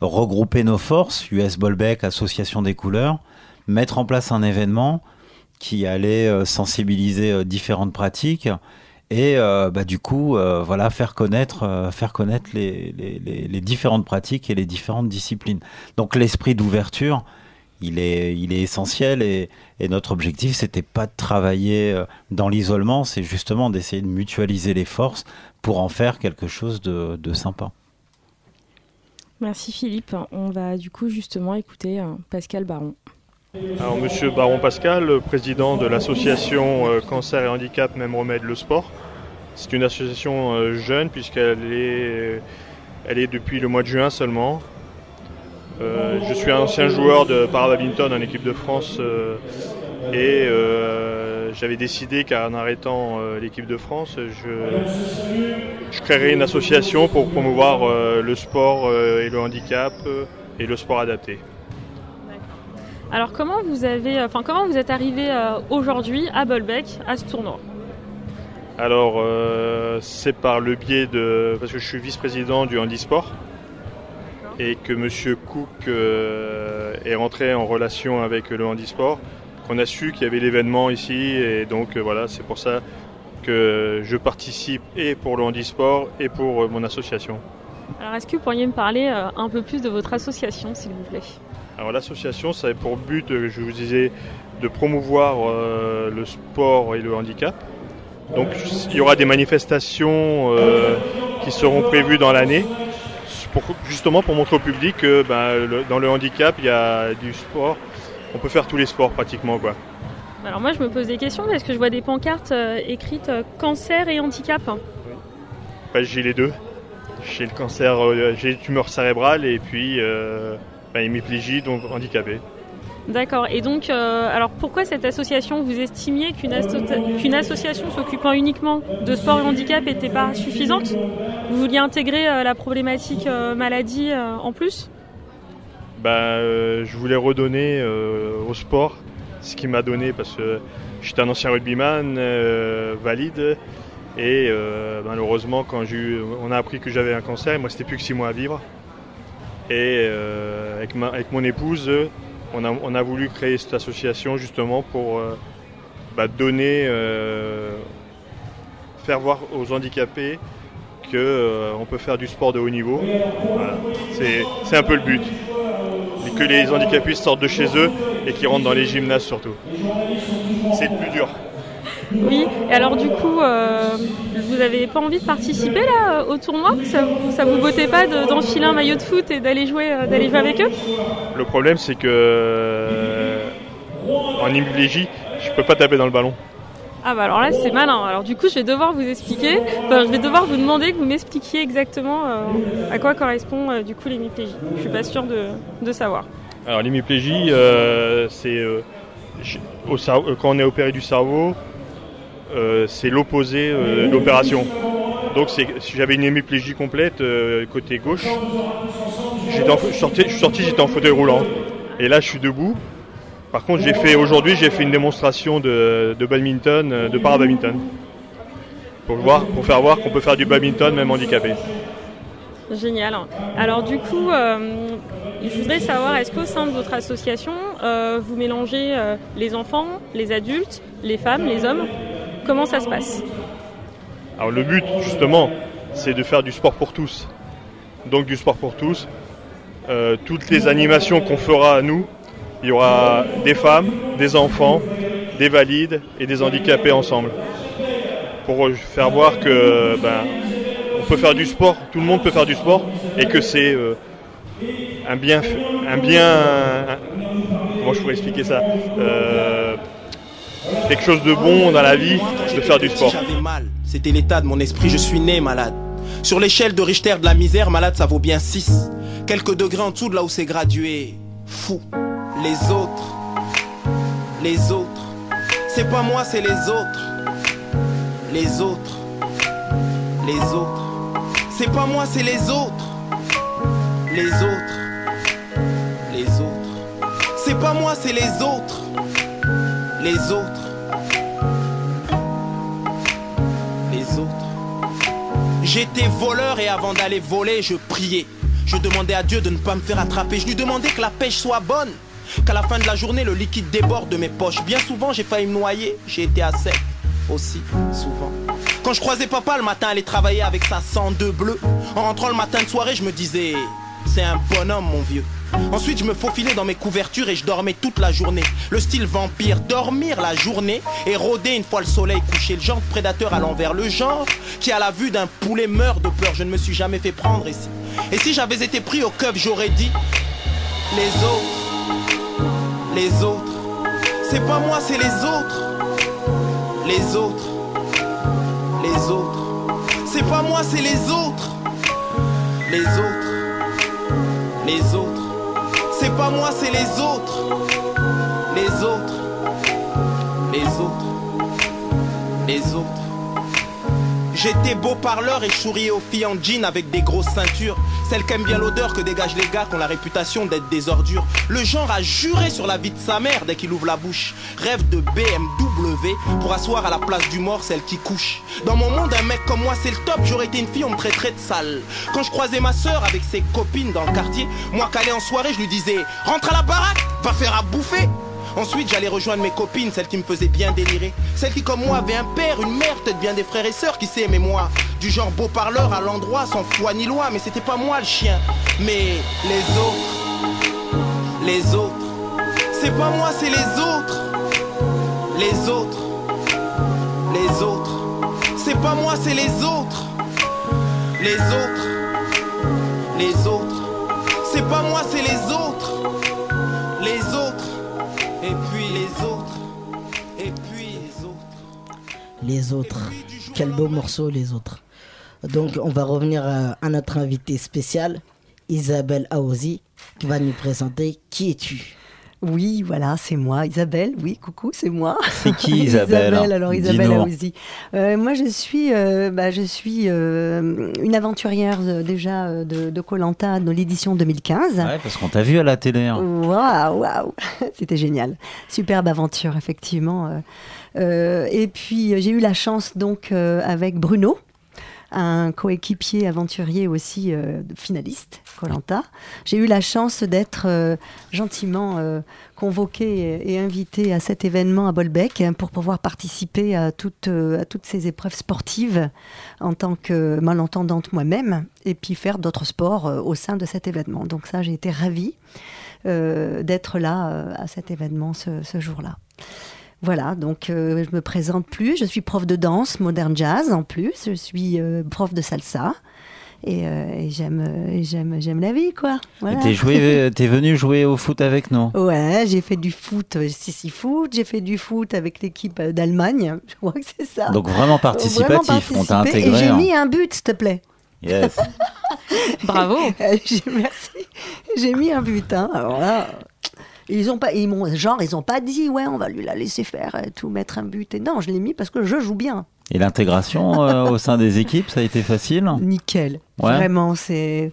regrouper nos forces, US Bolbec, Association des couleurs, mettre en place un événement qui allait sensibiliser différentes pratiques et euh, bah, du coup, euh, voilà, faire connaître, euh, faire les, différentes pratiques et les différentes disciplines. Donc l'esprit d'ouverture, il est, il est essentiel et, et notre objectif, c'était pas de travailler dans l'isolement, c'est justement d'essayer de mutualiser les forces pour en faire quelque chose de, de sympa. Merci Philippe. On va du coup justement écouter Pascal Baron. Alors, Monsieur Baron Pascal, président de l'association euh, Cancer et Handicap Même Remède le Sport. C'est une association euh, jeune puisqu'elle est, elle est depuis le mois de juin seulement. Euh, je suis un ancien joueur de para-badminton en équipe de France et j'avais décidé qu'en arrêtant l'équipe de France, je, je créerais une association pour promouvoir le sport et le handicap et le sport adapté. Alors comment vous avez, enfin comment vous êtes arrivé euh, aujourd'hui à Bolbec à ce tournoi? Alors, euh, c'est par le biais de. Parce que je suis vice-président du handisport et que Monsieur Cook euh, est rentré en relation avec le handisport, qu'on a su qu'il y avait l'événement ici et donc euh, voilà, c'est pour ça que je participe et pour le handisport et pour euh, mon association. Alors est-ce que vous pourriez me parler euh, un peu plus de votre association s'il vous plaît? Alors l'association, ça a pour but, euh, je vous disais, de promouvoir euh, le sport et le handicap. Donc il y aura des manifestations euh, qui seront prévues dans l'année, pour- justement pour montrer au public que ben, le- dans le handicap, il y a du sport. On peut faire tous les sports pratiquement. Quoi. Alors moi je me pose des questions parce que je vois des pancartes euh, écrites cancer et handicap. Ben, j'ai les deux. J'ai le cancer, j'ai les tumeurs cérébrales et puis hémiplégie, donc handicapé. D'accord. Et donc, euh, alors pourquoi cette association Vous estimiez qu'une asso- qu'une association s'occupant uniquement de sport et handicap n'était pas suffisante? Vous vouliez intégrer euh, la problématique euh, maladie en plus? Ben, euh, je voulais redonner au sport ce qu'il m'a donné parce que j'étais un ancien rugbyman valide et malheureusement quand eu- on a appris que j'avais un cancer, moi c'était plus que six mois à vivre et euh, avec, ma- avec mon épouse on a, on a voulu créer cette association justement pour euh, bah, donner, euh, faire voir aux handicapés que euh, on peut faire du sport de haut niveau. C'est un peu le but. Et que les handicapés sortent de chez eux et qu'ils rentrent dans les gymnases surtout. C'est le plus dur. Oui. Et alors du coup, euh, vous avez pas envie de participer là au tournoi? Ça vous, ça vous bottait pas de- d'enfiler un maillot de foot et d'aller jouer, euh, d'aller jouer avec eux? Le problème c'est que euh, en hémiplégie, je peux pas taper dans le ballon. Ah bah alors là c'est malin. Alors du coup je vais devoir vous expliquer, enfin je vais devoir vous demander que vous m'expliquiez exactement euh, à quoi correspond euh, du coup l'hémiplégie. Je suis pas sûre de, de savoir. Alors l'hémiplégie, euh, c'est quand on est opéré du cerveau, c'est l'opposé euh, de l'opération. Donc si j'avais une hémiplégie complète euh, côté gauche, en je, sortais- je suis sorti, j'étais en fauteuil roulant. Et là je suis debout. Par contre j'ai fait aujourd'hui j'ai fait une démonstration de, de badminton, euh, de para-badminton. Pour, voir, pour faire voir qu'on peut faire du badminton même handicapé. Génial. Alors du coup, euh, je voudrais savoir, est-ce qu'au sein de votre association, euh, vous mélangez euh, les enfants, les adultes, les femmes, les hommes? Comment ça se passe Alors le but justement, c'est de faire du sport pour tous. Donc du sport pour tous. Euh, toutes les animations qu'on fera nous, il y aura des femmes, des enfants, des valides et des handicapés ensemble. Pour faire voir que ben, on peut faire du sport, tout le monde peut faire du sport et que c'est euh, un bien, un bien, comment je pourrais expliquer ça Euh, Quelque chose de bon dans la vie, de faire du sport. C'était l'état de mon esprit, je suis né malade. Sur l'échelle de Richter de la misère, malade ça vaut bien 6. Quelques degrés en dessous de là où c'est gradué. Fou. Les autres. Les autres. C'est pas moi, c'est les autres. Les autres. Les autres. C'est pas moi, c'est les autres. Les autres. Les autres. C'est pas moi, c'est les autres. Les autres. J'étais voleur et avant d'aller voler, je priais. Je demandais à Dieu de ne pas me faire attraper. Je lui demandais que la pêche soit bonne. Qu'à la fin de la journée, le liquide déborde de mes poches. Bien souvent, j'ai failli me noyer. J'ai été à sec. Aussi, souvent. Quand je croisais papa le matin aller travailler avec sa 102 bleue, en rentrant le matin de soirée, je me disais, c'est un bonhomme, mon vieux. Ensuite, je me faufilais dans mes couvertures et je dormais toute la journée. Le style vampire, dormir la journée et rôder une fois le soleil couché. Le genre de prédateur à l'envers. Le genre qui, à la vue d'un poulet, meurt de peur. Je ne me suis jamais fait prendre ici. Et si j'avais été pris au keuf, j'aurais dit Les autres, les autres. C'est pas moi, c'est les autres. Les autres, les autres. C'est pas moi, c'est les autres. Les autres, les autres. C'est pas moi, c'est les autres. Les autres, les autres, les autres. J'étais beau parleur et souriais aux filles en jean avec des grosses ceintures. Celles qui aiment bien l'odeur que dégagent les gars qui ont la réputation d'être des ordures. Le genre a juré sur la vie de sa mère dès qu'il ouvre la bouche. Rêve de BMW pour asseoir à la place du mort celle qui couche. Dans mon monde, un mec comme moi c'est le top. J'aurais été une fille, on me traiterait de sale. Quand je croisais ma soeur avec ses copines dans le quartier, moi qu'allais en soirée, je lui disais Rentre à la baraque, va faire à bouffer. Ensuite, j'allais rejoindre mes copines, celles qui me faisaient bien délirer. Celles qui, comme moi, avaient un père, une mère, peut-être bien des frères et sœurs qui s'aimaient moi. Du genre beau parleur à l'endroit, sans foi ni loi, mais c'était pas moi le chien. Mais les autres, les autres. C'est pas moi, c'est les autres. Les autres. Les autres. C'est pas moi, c'est les autres. Les autres. Les autres. C'est pas moi, c'est les autres. Et puis les autres. Et puis les autres. Les autres. Quel beau morceau, les autres. Donc, on va revenir à, à notre invité spécial, Isabelle Aozi, qui va nous présenter Qui es-tu? Oui, voilà, c'est moi, Isabelle. Oui, coucou, c'est moi. C'est qui, (laughs) Isabelle alors Isabelle. Aouzi. Euh, moi, je suis, euh, bah, je suis euh, une aventurière déjà de Colanta de l'édition 2015. Ouais, parce qu'on t'a vu à la télé. hein. Waouh, waouh, (laughs) c'était génial. Superbe aventure, effectivement. Et puis, j'ai eu la chance, donc, avec Bruno, un coéquipier aventurier aussi euh, finaliste, Colanta. J'ai eu la chance d'être euh, gentiment euh, convoquée et, invitée à cet événement à Bolbec hein, pour pouvoir participer à toutes, euh, à toutes ces épreuves sportives en tant que malentendante moi-même et puis faire d'autres sports au sein de cet événement. Donc ça, j'ai été ravie d'être là à cet événement ce jour-là. Voilà, donc euh, je me présente plus. Je suis prof de danse, moderne jazz en plus. Je suis euh, prof de salsa. Et, euh, et j'aime, euh, j'aime, j'aime la vie, quoi. Voilà. T'es joué, (laughs) t'es venu jouer au foot avec nous. Ouais, j'ai fait du foot, sissi foot. J'ai fait du foot avec l'équipe d'Allemagne. (laughs) Je crois que c'est ça. Donc vraiment participatif, Vraiment on t'a intégré. Et j'ai hein. mis un but, s'il te plaît. Yes. (laughs) Bravo. J'ai- Merci. J'ai mis un but. hein. Alors là, ils ont pas, ils m'ont, genre, ils ont pas dit, ouais, on va lui la laisser faire, tout, mettre un but. Et non, je l'ai mis parce que je joue bien. Et l'intégration euh, (laughs) au sein des équipes, ça a été facile Nickel. Ouais. Vraiment, c'est.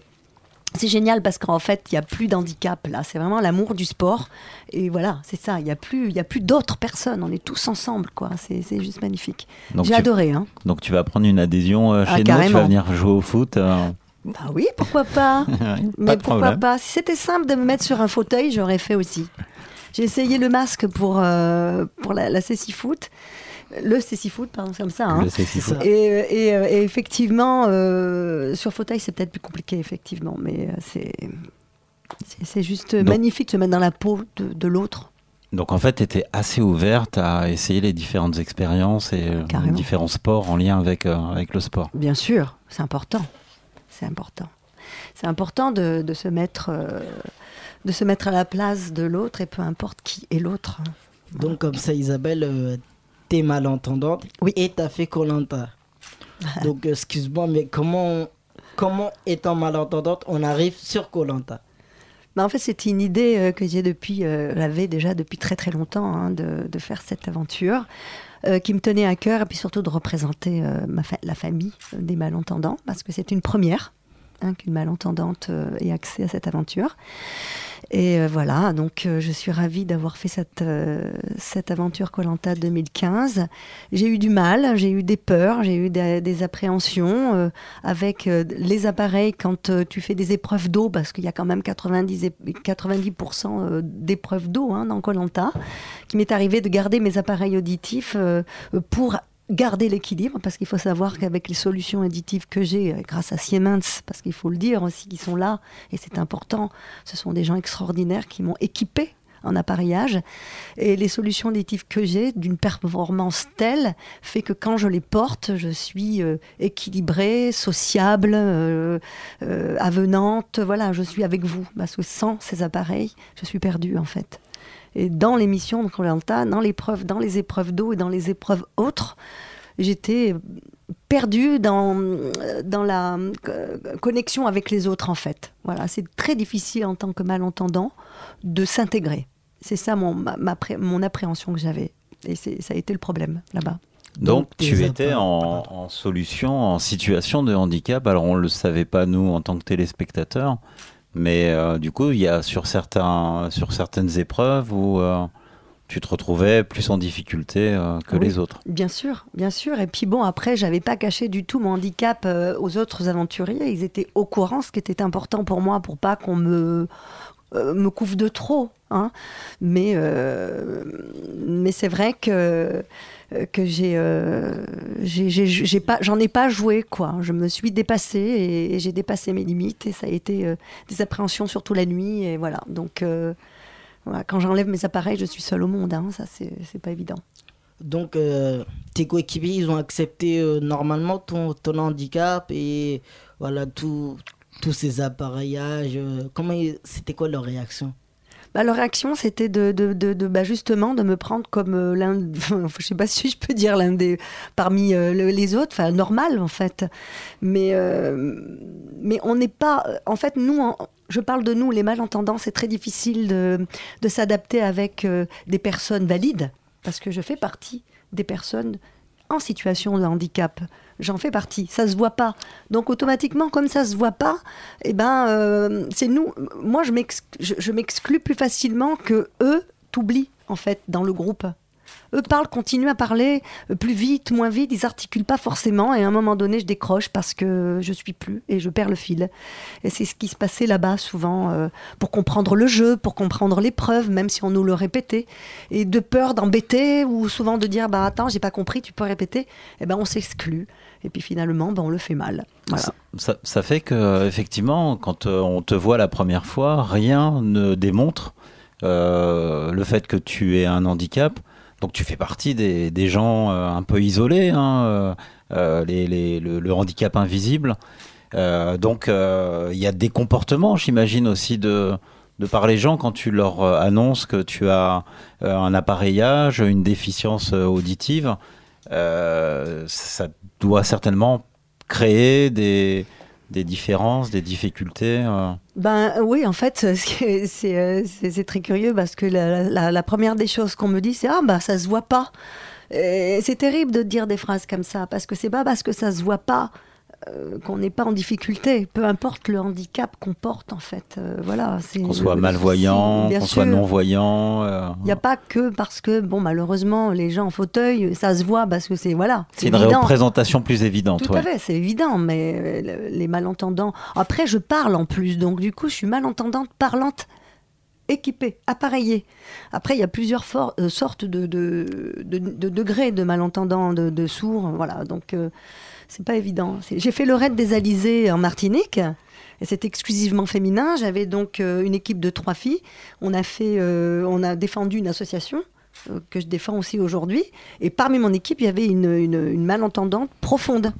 C'est génial parce qu'en fait, il n'y a plus d'handicap là. C'est vraiment l'amour du sport. Et voilà, c'est ça. Il n'y a plus, il y a plus d'autres personnes. On est tous ensemble, quoi. C'est c'est juste magnifique. J'ai adoré, hein. Donc tu vas prendre une adhésion euh, Ah, chez nous, tu vas venir jouer au foot. euh, Bah oui, pourquoi pas (laughs) pas Mais pourquoi problème. pas Si c'était simple de me mettre sur un fauteuil, j'aurais fait aussi. J'ai essayé le masque pour, euh, pour la, la CC Foot. Le CC Foot, pardon, c'est comme ça. hein. Le CC Foot. Et, et, euh, et effectivement, euh, sur fauteuil, c'est peut-être plus compliqué, effectivement. Mais euh, c'est c'est- juste Donc- magnifique de se mettre dans la peau de, de l'autre. Donc en fait, tu étais assez ouverte à essayer les différentes expériences et euh, les différents sports en lien avec, euh, avec le sport. Bien sûr, c'est important. C'est important. C'est important de, de se mettre, euh, de se mettre à la place de l'autre et peu importe qui est l'autre. Donc, comme ça, Isabelle, euh, t'es malentendante et t'as fait Colanta. Donc, excuse-moi, mais comment, comment, étant malentendante, on arrive sur Colanta? Bah, en fait, c'était une idée euh, que j'ai depuis, euh, j'avais déjà depuis très très longtemps hein, de, de faire cette aventure euh, qui me tenait à cœur et puis surtout de représenter euh, la famille des malentendants parce que c'est une première hein, qu'une malentendante euh, ait accès à cette aventure. Et euh, voilà, donc euh, je suis ravie d'avoir fait cette, euh, cette aventure Colanta 2015. J'ai eu du mal, j'ai eu des peurs, j'ai eu des, appréhensions avec les appareils quand tu fais des épreuves d'eau, parce qu'il y a quand même 90, et- 90% euh, d'épreuves d'eau hein, dans Colanta, qui m'est arrivé de garder mes appareils auditifs pour garder l'équilibre, parce qu'il faut savoir qu'avec les solutions additives que j'ai, euh, grâce à Siemens, parce qu'il faut le dire aussi, qu'ils sont là, et c'est important, ce sont des gens extraordinaires qui m'ont équipé en appareillage. Et les solutions additives que j'ai, d'une performance telle, fait que quand je les porte, je suis euh, équilibrée, sociable, euh, euh, avenante. Voilà, je suis avec vous. Parce que sans ces appareils, je suis perdue en fait. Et dans l'émission de Colanta, dans l'épreuve, dans les épreuves d'eau et dans les épreuves autres, j'étais perdue dans, dans la connexion avec les autres en fait. Voilà, c'est très difficile en tant que malentendant de s'intégrer. C'est ça mon, ma- ma pré- mon appréhension que j'avais. Et ça a été le problème là-bas. Donc, tu étais en, en solution, en situation de handicap. Alors on ne le savait pas nous en tant que téléspectateurs, mais euh, du coup il y a sur, certains, sur certaines épreuves où euh, tu te retrouvais plus en difficulté euh, que Oui, les autres. Bien sûr, bien sûr. Et puis bon, après, j'avais pas caché du tout mon handicap aux autres aventuriers. Ils étaient au courant, ce qui était important pour moi, pour pas qu'on me me couvre de trop. Hein. Mais mais c'est vrai que que j'ai euh, j'ai- j'ai pas j'en ai pas joué quoi. Je me suis dépassée et, j'ai dépassé mes limites et ça a été euh, des appréhensions surtout la nuit et voilà. Donc euh, quand j'enlève mes appareils, je suis seule au monde. hein, ça, c'est pas évident. Donc, euh, tes coéquipiers, ils ont accepté euh, normalement ton, ton handicap et voilà, tous ces appareillages. euh, comment C'était quoi leur réaction? Bah, leur réaction, c'était de, de, de, bah, justement de me prendre comme euh, l'un, (laughs) je sais pas si je peux dire l'un des parmi euh, le- les autres, enfin normal en fait. Mais euh, mais on n'est pas, en fait nous, je parle de nous, les malentendants, c'est très difficile de, de s'adapter avec des personnes valides parce que je fais partie des personnes en situation de handicap. J'en fais partie, ça se voit pas. Donc automatiquement, comme ça se voit pas, eh ben, euh, c'est nous. Moi, je m'ex- je je m'exclus plus facilement que eux t'oublient en fait dans le groupe. Eux parlent, continuent à parler euh, plus vite, moins vite, ils articulent pas forcément et à un moment donné je décroche parce que je suis plus et je perds le fil. Et c'est ce qui se passait là-bas souvent euh, pour comprendre le jeu, pour comprendre l'épreuve, même si on nous le répétait. Et de peur d'embêter ou souvent de dire bah attends j'ai pas compris, tu peux répéter, et ben on s'exclut et puis finalement ben, on le fait mal. Ça, fait que effectivement, quand euh, on te voit la première fois, rien ne démontre euh, le fait que tu aies un handicap. Donc tu fais partie des, gens euh, un peu isolés, hein, le, handicap invisible. Donc il y a des comportements, j'imagine aussi de par les gens quand tu leur annonces que tu as un appareillage, une déficience auditive. Euh, ça doit certainement créer des, des différences, des difficultés. euh. Ben oui, en fait, (laughs) euh, c'est- très curieux parce que la, la- première des choses qu'on me dit, c'est ah bah ça se voit pas. C'est terrible de dire des phrases comme ça parce que c'est pas parce que ça se voit pas euh, qu'on n'est pas en difficulté. Peu importe le handicap qu'on porte, en fait. Euh, voilà. Qu'on soit malvoyant, qu'on soit non-voyant. euh, Il n'y a pas que parce que, bon, malheureusement, les gens en fauteuil, ça se voit parce que c'est, voilà. c'est une évident. représentation plus évidente. Tout ouais. à fait, c'est évident, mais le- les malentendants. Après, je parle en plus, donc du coup, je suis malentendante, parlante, équipée, appareillée. Après, il y a plusieurs sortes de, de, de- de degrés de malentendants, de, sourds, voilà. Donc, c'est pas évident. J'ai fait le raid des Alizés en Martinique. C'est exclusivement féminin. J'avais donc euh, une équipe de trois filles. On a fait, euh, on a défendu une association euh, que je défends aussi aujourd'hui. Et parmi mon équipe, il y avait une malentendante profonde.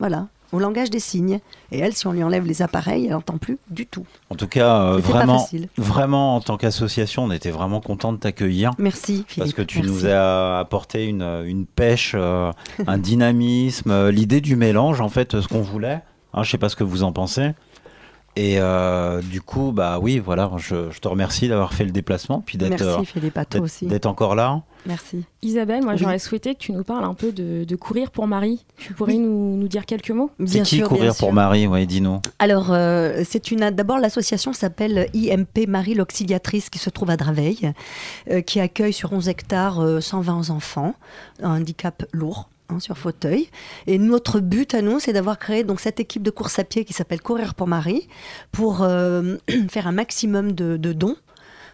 Voilà, au langage des signes. Et elle, si on lui enlève les appareils, elle n'entend plus du tout. En tout cas, euh, vraiment, vraiment, en tant qu'association, on était vraiment content de t'accueillir. Merci, Parce Philippe, que tu merci. nous as apporté une, une pêche, euh, un dynamisme, euh, l'idée du mélange, en fait, ce qu'on voulait. Hein, je sais pas ce que vous en pensez. Et euh, du coup, bah oui, voilà, je, je te remercie d'avoir fait le déplacement, puis d'être Merci, euh, Philippe, à toi d'être- aussi. d'être encore là. Merci. Isabelle, moi Oui. j'aurais souhaité que tu nous parles un peu de, de courir pour Marie. Tu pourrais Oui. nous, nous dire quelques mots? C'est qui courir pour Marie? Ouais, dis-nous. Alors, euh, c'est une. D'abord, l'association s'appelle IMP Marie l'Auxiliatrice qui se trouve à Draveil, euh, qui accueille sur 11 hectares euh, 120 enfants, un handicap lourd. Hein, sur fauteuil. Et notre but à nous, c'est d'avoir créé donc cette équipe de course à pied qui s'appelle Courir pour Marie, pour euh, (clears throat) faire un maximum de, de dons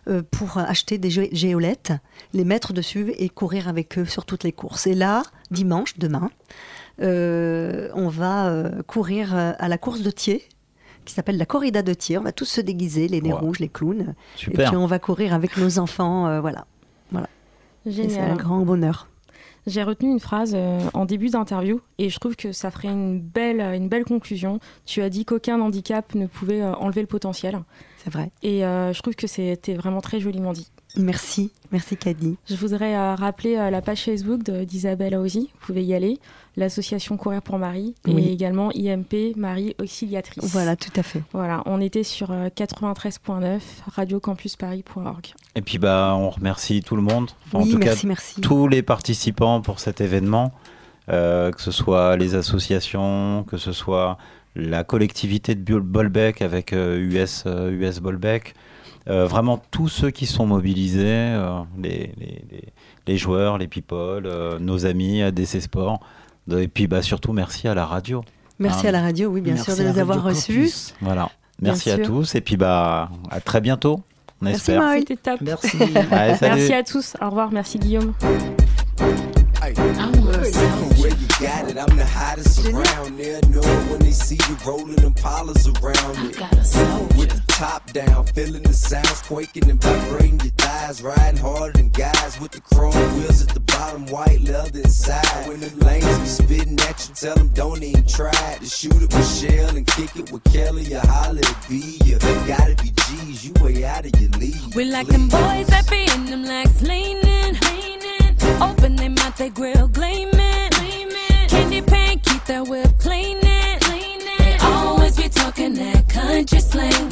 euh, pour acheter des gé- géolettes, les mettre dessus et courir avec eux sur toutes les courses. Et là, dimanche, demain, euh, on va euh, courir à la course de Thiers qui s'appelle la corrida de Thiers. On va tous se déguiser, les nez Wow. rouges, les clowns. Super. Et puis on va courir avec nos enfants. euh, voilà. voilà. Et C'est Génial. un grand bonheur. J'ai retenu une phrase euh, en début d'interview et je trouve que ça ferait une belle, une belle conclusion. Tu as dit qu'aucun handicap ne pouvait euh, enlever le potentiel. C'est vrai. Et euh, je trouve que c'était vraiment très joliment dit. Merci, merci Caddy. Je voudrais euh, rappeler euh, la page Facebook d'Isabelle Aosi, vous pouvez y aller, l'association Courir pour Marie Oui. et également IMP Marie Auxiliatrice. Voilà, tout à fait. Voilà, on était sur euh, 93.9 radiocampusparis.org. Et puis bah, on remercie tout le monde. Oui, en tout merci, cas, merci. tous les participants pour cet événement, euh, que ce soit les associations, que ce soit la collectivité de Bol- Bolbec avec euh, US, euh, US Bolbec. Euh, vraiment tous ceux qui sont mobilisés, euh, les, les- les- les joueurs, les people, euh, nos amis ADC Sport. Et puis bah, surtout merci à la radio. Merci Hein. à la radio, oui, bien sûr, de nous avoir reçus. Voilà. Bien Merci à sûr. tous et puis bah à très bientôt. On Merci, espère. Top. Merci. Allez. Merci à tous. Au revoir. Merci Guillaume. I'm from it, I'm the hottest around. They'll know when they see you rollin' them pollas around I. Got a soldier. With the top down, feelin' the sounds quakin' and vibratin' your thighs, riding harder than guys with the chrome wheels at the bottom, white leather inside. When the lanes be spittin' at you, tell them don't even try to shoot it with Shell and kick it with Kelly or holler at B. You gotta be G's, you way out of your league. We like them boys that be in them like leaning. Open their mouth, they grill gleaming. gleaming. Candy paint, keep that whip cleaning. They always be talking that country slang.